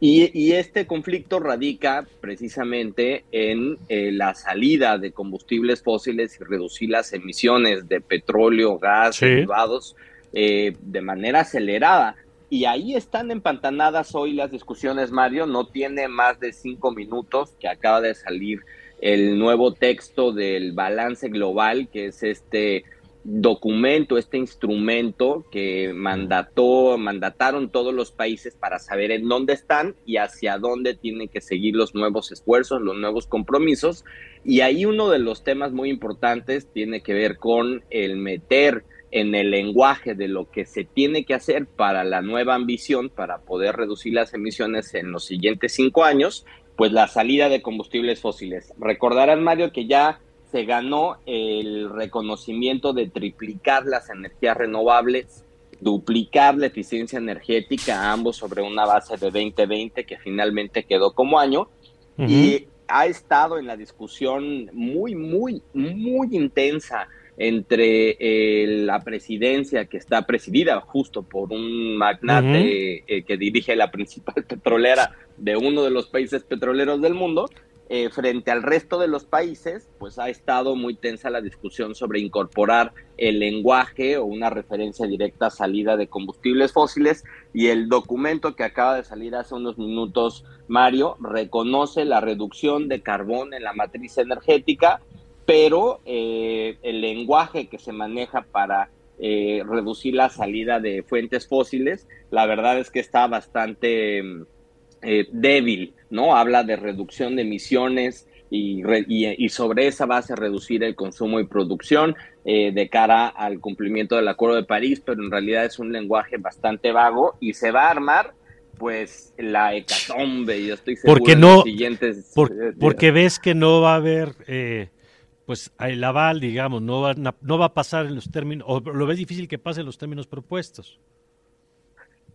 Y, este conflicto radica precisamente en eh, la salida de combustibles fósiles y reducir las emisiones de petróleo, gas, derivados eh, de manera acelerada. Y ahí están empantanadas hoy las discusiones, Mario. No tiene más de cinco minutos que acaba de salir el nuevo texto del balance global, que es este documento, este instrumento que mandató, mandataron todos los países para saber en dónde están y hacia dónde tienen que seguir los nuevos esfuerzos, los nuevos compromisos. Y ahí uno de los temas muy importantes tiene que ver con el meter en el lenguaje de lo que se tiene que hacer para la nueva ambición, para poder reducir las emisiones en los siguientes cinco años, pues la salida de combustibles fósiles. Recordarán, Mario, que ya se ganó el reconocimiento de triplicar las energías renovables, duplicar la eficiencia energética, ambos sobre una base de 2020 que finalmente quedó como año. Y ha estado en la discusión muy, muy, muy intensa entre eh, la presidencia que está presidida justo por un magnate eh, que dirige la principal petrolera de uno de los países petroleros del mundo, eh, frente al resto de los países, pues ha estado muy tensa la discusión sobre incorporar el lenguaje o una referencia directa a salida de combustibles fósiles. Y el documento que acaba de salir hace unos minutos, Mario, reconoce la reducción de carbón en la matriz energética pero eh, el lenguaje que se maneja para eh, reducir la salida de fuentes fósiles, la verdad es que está bastante eh, débil, ¿no? Habla de reducción de emisiones y, y, sobre esa base reducir el consumo y producción de cara al cumplimiento del Acuerdo de París, pero en realidad es un lenguaje bastante vago y se va a armar pues la hecatombe, yo estoy seguro porque no, siguientes... porque ves que no va a haber pues el aval, digamos, no va, no va a pasar en los términos, o lo ves difícil que pase en los términos propuestos.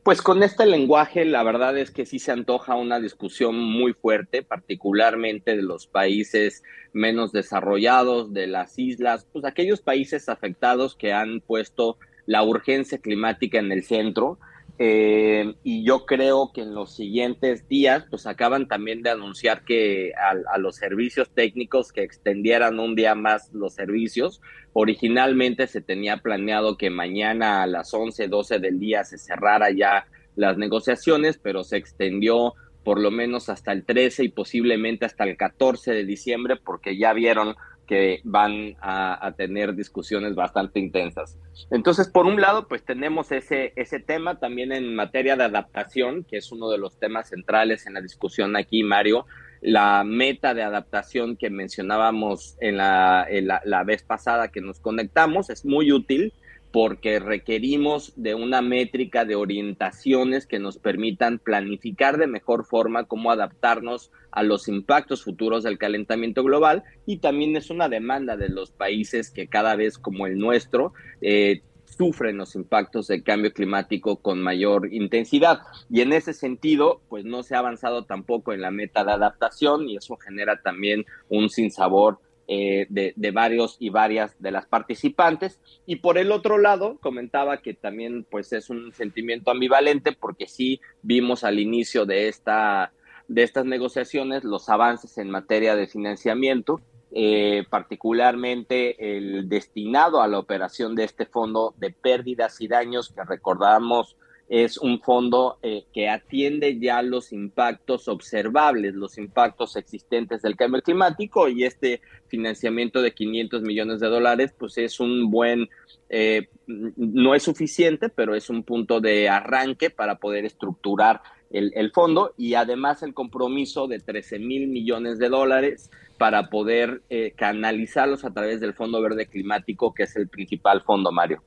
Pues con este lenguaje, la verdad es que sí se antoja una discusión muy fuerte, particularmente de los países menos desarrollados, de las islas, pues aquellos países afectados que han puesto la urgencia climática en el centro eh, y yo creo que en los siguientes días, pues acaban también de anunciar que a, los servicios técnicos que extendieran un día más los servicios. Originalmente se tenía planeado que mañana a las 11, 12 del día se cerrara ya las negociaciones, pero se extendió por lo menos hasta el 13 y posiblemente hasta el 14 de diciembre, porque ya vieron que van a, tener discusiones bastante intensas. Entonces, por un lado, pues tenemos ese, ese tema también en materia de adaptación, que es uno de los temas centrales en la discusión aquí, Mario. La meta de adaptación que mencionábamos en en la, la vez pasada que nos conectamos es muy útil porque requerimos de una métrica de orientaciones que nos permitan planificar de mejor forma cómo adaptarnos a los impactos futuros del calentamiento global y también es una demanda de los países que cada vez como el nuestro eh, sufren los impactos del cambio climático con mayor intensidad. Y en ese sentido, pues no se ha avanzado tampoco en la meta de adaptación y eso genera también un sinsabor eh, de, varios y varias de las participantes. Y por el otro lado, comentaba que también pues es un sentimiento ambivalente porque sí vimos al inicio de, esta, de estas negociaciones los avances en materia de financiamiento eh, particularmente el destinado a la operación de este fondo de pérdidas y daños que recordamos es un fondo eh, que atiende ya los impactos observables, los impactos existentes del cambio climático y este financiamiento de 500 millones de dólares pues es un buen, eh, no es suficiente, pero es un punto de arranque para poder estructurar el, fondo y además el compromiso de 13 mil millones de dólares para poder eh, canalizarlos a través del Fondo Verde Climático, que es el principal fondo, Mario.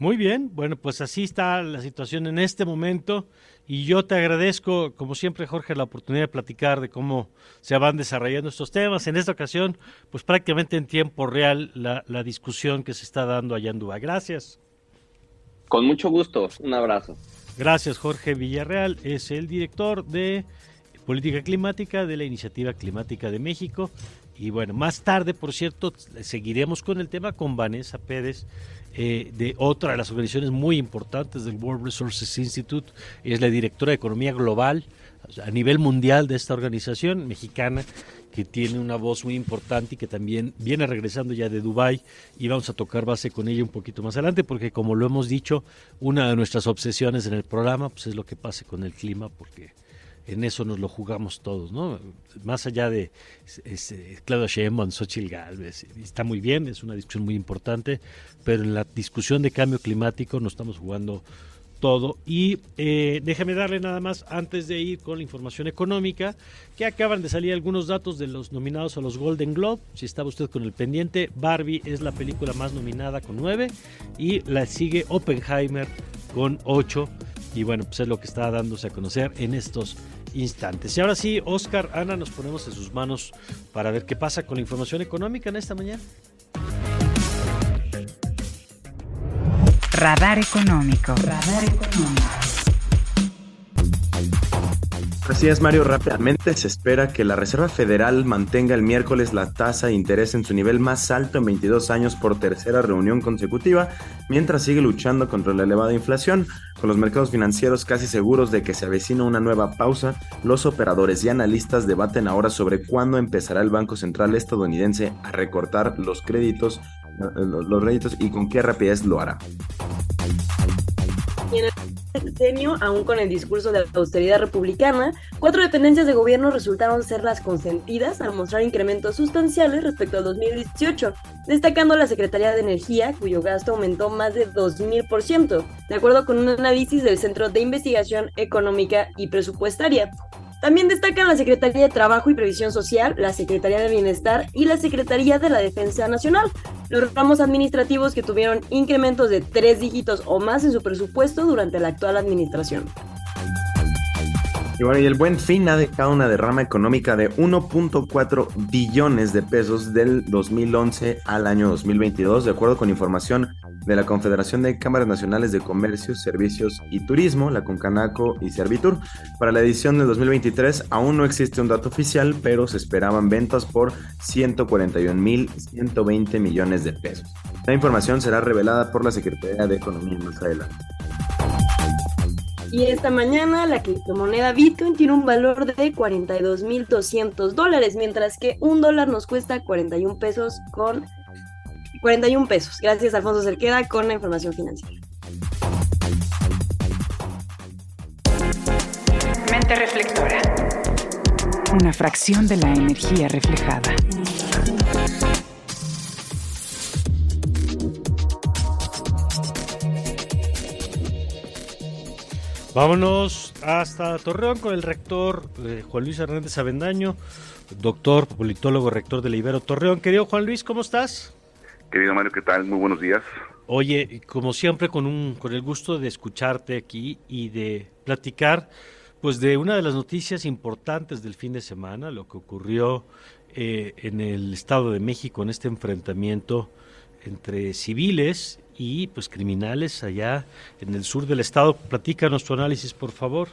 Muy bien, bueno, pues así está la situación en este momento y yo te agradezco, como siempre, Jorge, la oportunidad de platicar de cómo se van desarrollando estos temas. En esta ocasión, pues prácticamente en tiempo real la, la discusión que se está dando allá en Dubái. Gracias. Con mucho gusto, un abrazo. Gracias, Jorge Villarreal, es el director de Política Climática de la Iniciativa Climática de México. Y bueno, más tarde, por cierto, seguiremos con el tema con Vanessa Pérez eh, de otra de las organizaciones muy importantes del World Resources Institute, es la directora de Economía Global a nivel mundial de esta organización mexicana que tiene una voz muy importante y que también viene regresando ya de Dubai y vamos a tocar base con ella un poquito más adelante porque como lo hemos dicho, una de nuestras obsesiones en el programa pues es lo que pase con el clima porque en eso nos lo jugamos todos, ¿no? Más allá de Claudio Sheinbaum, Xochitl Galvez, está muy bien, es una discusión muy importante, pero en la discusión de cambio climático nos estamos jugando todo. Y eh, déjame darle nada más, antes de ir con la información económica, que acaban de salir algunos datos de los nominados a los Golden Globe. Si estaba usted con el pendiente, Barbie es la película más nominada con nueve y la sigue Oppenheimer con ocho. Y bueno, pues es lo que está dándose a conocer en estos instantes. Y ahora sí, Oscar, Ana, nos ponemos en sus manos para ver qué pasa con la información económica en esta mañana. Radar económico. Radar económico. Así es, Mario. Rápidamente se espera que la Reserva Federal mantenga el miércoles la tasa de interés en su nivel más alto en 22 años por tercera reunión consecutiva, mientras sigue luchando contra la elevada inflación. Con los mercados financieros casi seguros de que se avecina una nueva pausa, los operadores y analistas debaten ahora sobre cuándo empezará el Banco Central estadounidense a recortar los créditos, los créditos y con qué rapidez lo hará sexenio, aún con el discurso de la austeridad republicana, cuatro dependencias de gobierno resultaron ser las consentidas al mostrar incrementos sustanciales respecto al 2018, destacando la Secretaría de Energía, cuyo gasto aumentó más de 2.000%, de acuerdo con un análisis del Centro de Investigación Económica y Presupuestaria. También destacan la Secretaría de Trabajo y Previsión Social, la Secretaría de Bienestar y la Secretaría de la Defensa Nacional, los ramos administrativos que tuvieron incrementos de tres dígitos o más en su presupuesto durante la actual administración. Y bueno, y el buen fin ha dejado una derrama económica de 1.4 billones de pesos del 2011 al año 2022, de acuerdo con información de la Confederación de Cámaras Nacionales de Comercio, Servicios y Turismo, la Concanaco y Servitur. Para la edición del 2023 aún no existe un dato oficial, pero se esperaban ventas por 141.120 millones de pesos. La información será revelada por la Secretaría de Economía más adelante. Y esta mañana la criptomoneda Bitcoin tiene un valor de 42.200 dólares, mientras que un dólar nos cuesta 41 pesos con 41 pesos. Gracias Alfonso Cerqueda con la información financiera. Mente reflectora. Una fracción de la energía reflejada. Vámonos hasta Torreón con el rector eh, Juan Luis Hernández Avendaño, doctor, politólogo, rector de Ibero Torreón. Querido Juan Luis, ¿cómo estás? Querido Mario, ¿qué tal? Muy buenos días. Oye, como siempre, con, un, con el gusto de escucharte aquí y de platicar pues de una de las noticias importantes del fin de semana, lo que ocurrió eh, en el Estado de México en este enfrentamiento entre civiles y pues criminales allá en el sur del estado. Platícanos tu análisis, por favor.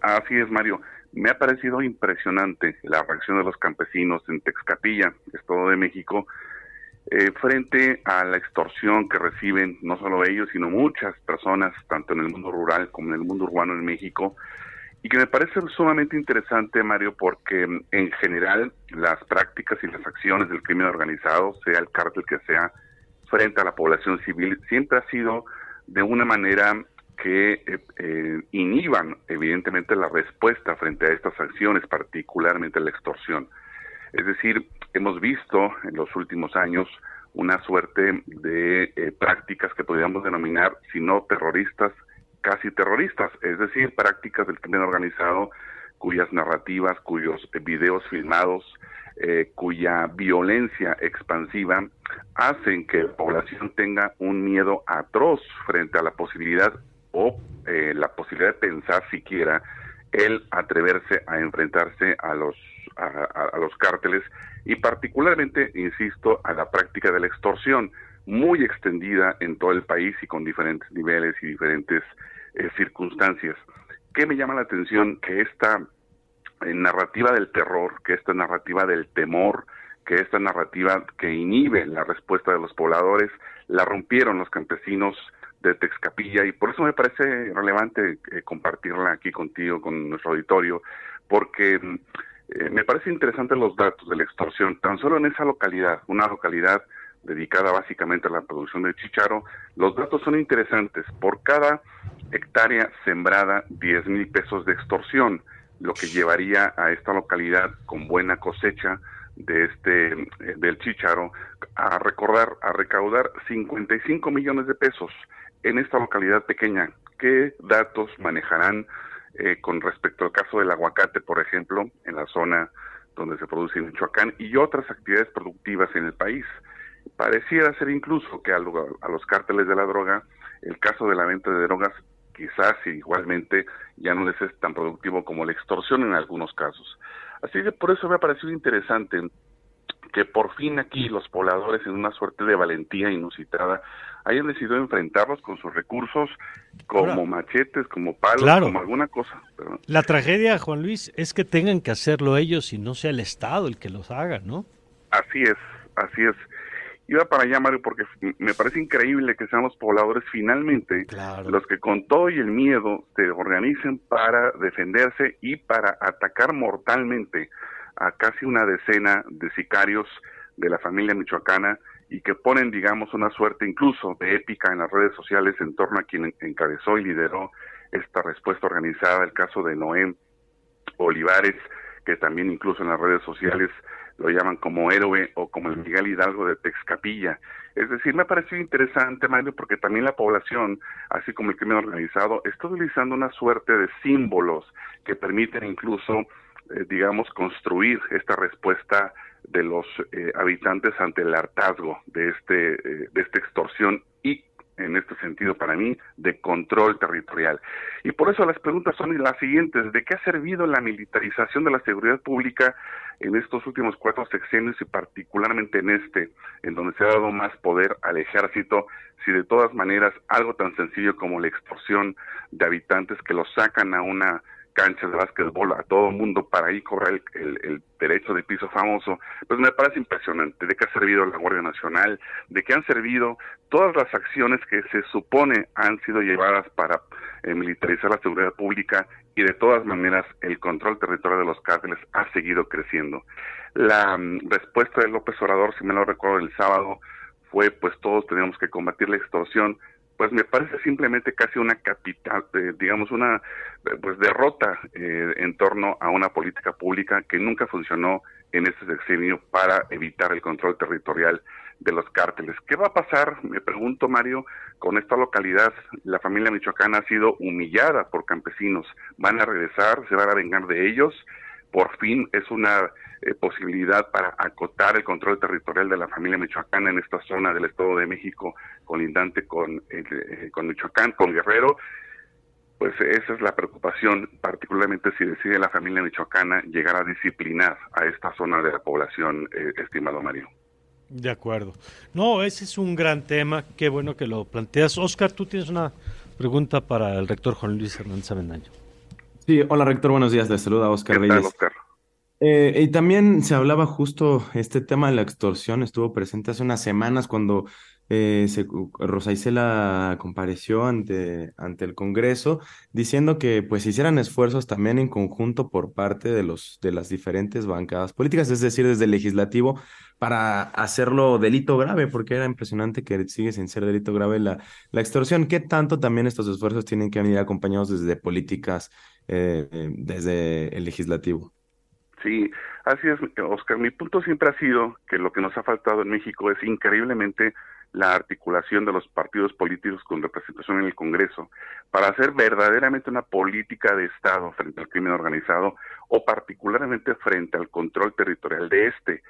Así es, Mario. Me ha parecido impresionante la reacción de los campesinos en Texcapilla, Estado de México, eh, frente a la extorsión que reciben no solo ellos, sino muchas personas, tanto en el mundo rural como en el mundo urbano en México, y que me parece sumamente interesante, Mario, porque mm, en general las prácticas y las acciones del crimen organizado, sea el cártel que sea, frente a la población civil, siempre ha sido de una manera que eh, eh, inhiban evidentemente la respuesta frente a estas acciones, particularmente la extorsión. Es decir, hemos visto en los últimos años una suerte de eh, prácticas que podríamos denominar, si no terroristas, casi terroristas, es decir, prácticas del crimen organizado cuyas narrativas, cuyos videos filmados, eh, cuya violencia expansiva hacen que la población tenga un miedo atroz frente a la posibilidad o eh, la posibilidad de pensar siquiera el atreverse a enfrentarse a los a, los cárteles y particularmente, insisto, a la práctica de la extorsión muy extendida en todo el país y con diferentes niveles y diferentes eh, circunstancias. ¿Qué me llama la atención? Que esta narrativa del terror, que esta narrativa del temor, que esta narrativa que inhibe la respuesta de los pobladores, la rompieron los campesinos de Texcapilla. Y por eso me parece relevante eh, compartirla aquí contigo, con nuestro auditorio, porque eh, me parece interesante los datos de la extorsión, tan solo en esa localidad, una localidad dedicada básicamente a la producción de chicharo, los datos son interesantes. Por cada hectárea sembrada, 10 mil pesos de extorsión, lo que llevaría a esta localidad con buena cosecha de este eh, del chicharo a recordar a recaudar 55 millones de pesos en esta localidad pequeña. ¿Qué datos manejarán eh, con respecto al caso del aguacate, por ejemplo, en la zona donde se produce en Michoacán y otras actividades productivas en el país? Pareciera ser incluso que a, a los cárteles de la droga, el caso de la venta de drogas quizás igualmente ya no les es tan productivo como la extorsión en algunos casos. Así que por eso me ha parecido interesante que por fin aquí los pobladores en una suerte de valentía inusitada hayan decidido enfrentarlos con sus recursos como machetes, como palos, como alguna cosa. La tragedia, Juan Luis, es que tengan que hacerlo ellos y no sea el Estado el que los haga, ¿no? Así es, así es. Iba para allá, Mario, porque me parece increíble que sean los pobladores finalmente los que con todo y el miedo se organicen para defenderse y para atacar mortalmente a casi una decena de sicarios de la familia michoacana y que ponen, digamos, una suerte incluso de épica en las redes sociales en torno a quien encabezó y lideró esta respuesta organizada, el caso de Noé Olivares, que también incluso en las redes sociales lo llaman como héroe o como el Miguel Hidalgo de Texcapilla. Es decir, me ha parecido interesante, Mario, porque también la población, así como el crimen organizado, está utilizando una suerte de símbolos que permiten incluso, eh, digamos, construir esta respuesta de los eh, habitantes ante el hartazgo de este eh, de esta extorsión y en este sentido para mí de control territorial. Y por eso las preguntas son las siguientes, ¿de qué ha servido la militarización de la seguridad pública en estos últimos cuatro sexenios y particularmente en este, en donde se ha dado más poder al ejército, si de todas maneras algo tan sencillo como la extorsión de habitantes que los sacan a una canchas de básquetbol a todo el mundo para ahí cobrar el, derecho de piso famoso, pues me parece impresionante de qué ha servido la Guardia Nacional, de qué han servido todas las acciones que se supone han sido llevadas para eh, militarizar la seguridad pública y de todas maneras el control territorial de los cárteles ha seguido creciendo. La mm, respuesta de López Obrador, si me lo recuerdo el sábado, fue pues todos tenemos que combatir la extorsión, pues me parece simplemente casi una capital, eh, digamos, una pues derrota eh, en torno a una política pública que nunca funcionó en este sexenio para evitar el control territorial de los cárteles. ¿Qué va a pasar, me pregunto Mario, con esta localidad? La familia michoacana ha sido humillada por campesinos. ¿Van a regresar? ¿Se van a vengar de ellos? Por fin es una eh, posibilidad para acotar el control territorial de la familia michoacana en esta zona del Estado de México, colindante con, eh, con Michoacán, con Guerrero, pues esa es la preocupación, particularmente si decide la familia michoacana llegar a disciplinar a esta zona de la población, eh, estimado Mario. De acuerdo. No, ese es un gran tema, qué bueno que lo planteas. Oscar, tú tienes una pregunta para el rector Juan Luis Hernández Avendaño. Sí, hola rector, buenos días, les saluda Oscar ¿Qué Tal, Oscar? Eh, y también se hablaba justo este tema de la extorsión, estuvo presente hace unas semanas cuando eh, Isela compareció ante, ante el Congreso diciendo que pues hicieran esfuerzos también en conjunto por parte de, los, de las diferentes bancadas políticas, es decir, desde el legislativo, para hacerlo delito grave, porque era impresionante que sigue sin ser delito grave la, la extorsión. ¿Qué tanto también estos esfuerzos tienen que venir acompañados desde políticas, eh, eh, desde el legislativo? Sí, así es, Oscar. Mi punto siempre ha sido que lo que nos ha faltado en México es increíblemente la articulación de los partidos políticos con representación en el Congreso para hacer verdaderamente una política de Estado frente al crimen organizado o particularmente frente al control territorial de este.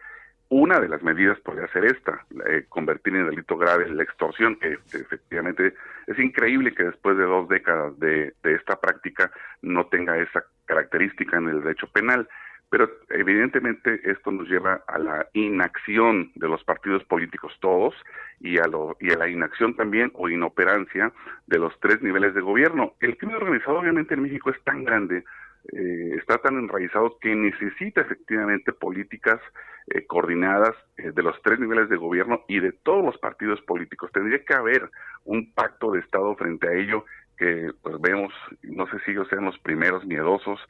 Una de las medidas podría ser esta, convertir en delito grave la extorsión, que, efectivamente es increíble que después de dos décadas de esta práctica no tenga esa característica en el derecho penal pero evidentemente esto nos lleva a la inacción de los partidos políticos todos y a, lo, y a la inacción también o inoperancia de los tres niveles de gobierno. El crimen organizado obviamente en México es tan grande, eh, está tan enraizado que necesita efectivamente políticas eh, coordinadas eh, de los tres niveles de gobierno y de todos los partidos políticos. Tendría que haber un pacto de Estado frente a ello que pues vemos, no sé si ellos sean los primeros miedosos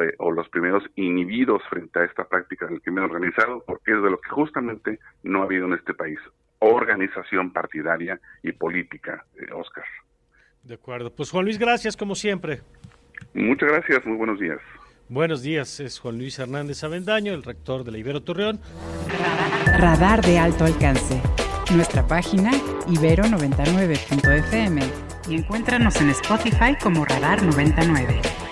eh, o los primeros inhibidos frente a esta práctica del crimen organizado, porque es de lo que justamente no ha habido en este país, organización partidaria y política, eh, Oscar. De acuerdo, pues Juan Luis, gracias como siempre. Muchas gracias, muy buenos días. Buenos días, es Juan Luis Hernández Avendaño, el rector de la Ibero Torreón. Radar de alto alcance. Nuestra página ibero99.fm y encuéntranos en Spotify como Radar 99.